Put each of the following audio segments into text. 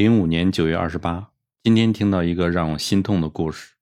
零五年九月二十八，今天听到一个让我心痛的故事。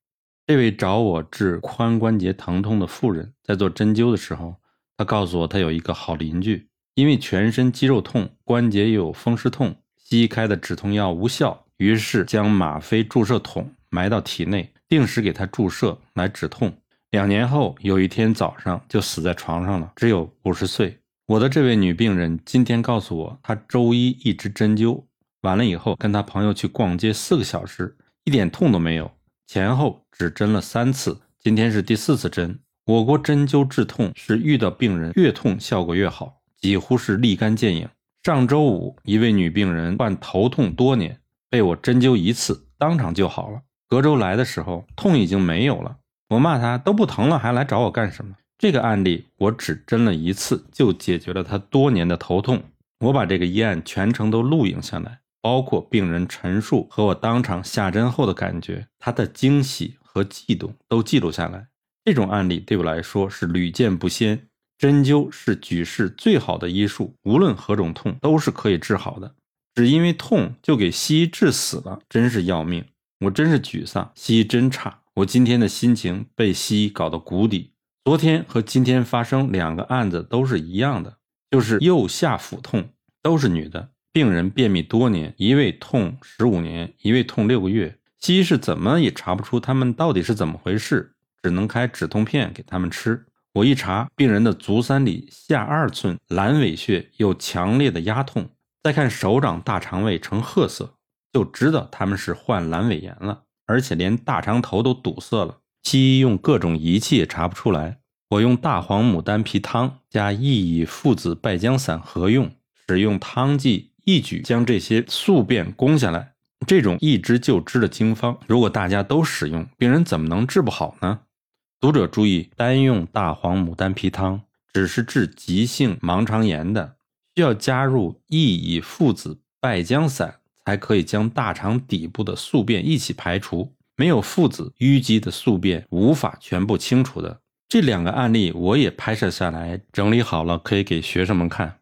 这位找我治髋关节疼痛的妇人，在做针灸的时候，她告诉我，她有一个好邻居，因为全身肌肉痛、关节又有风湿痛，西医开的止痛药无效，于是将吗啡注射筒埋到体内，定时给她注射来止痛。两年后，有一天早上就死在床上了，只有五十岁。我的这位女病人今天告诉我，她周一一直针灸。完了以后，跟他朋友去逛街四个小时，一点痛都没有，前后只针了三次，今天是第四次针。我国针灸治痛是遇到病人越痛效果越好，几乎是立竿见影。上周五，一位女病人患头痛多年，被我针灸一次，当场就好了。隔周来的时候，痛已经没有了。我骂她都不疼了，还来找我干什么？这个案例我只针了一次，就解决了她多年的头痛。我把这个医案全程都录影下来。包括病人陈述和我当场下针后的感觉，他的惊喜和悸动都记录下来。这种案例对我来说是屡见不鲜。针灸是举世最好的医术，无论何种痛都是可以治好的。只因为痛就给西医治死了，真是要命！我真是沮丧，西医真差。我今天的心情被西医搞到谷底。昨天和今天发生两个案子都是一样的，就是右下腹痛，都是女的。病人便秘多年，一位痛十五年，一位痛六个月。西医是怎么也查不出他们到底是怎么回事，只能开止痛片给他们吃。我一查，病人的足三里下二寸阑尾穴有强烈的压痛，再看手掌大肠胃呈褐色，就知道他们是患阑尾炎了，而且连大肠头都堵塞了。西医用各种仪器也查不出来。我用大黄牡丹皮汤加益乙附子败姜散合用，使用汤剂。一举将这些宿便攻下来，这种一支就知的经方，如果大家都使用，病人怎么能治不好呢？读者注意，单用大黄牡丹皮汤只是治急性盲肠炎的，需要加入薏苡附子败姜散，才可以将大肠底部的宿便一起排除。没有附子，淤积的宿便无法全部清除的。这两个案例我也拍摄下来，整理好了，可以给学生们看。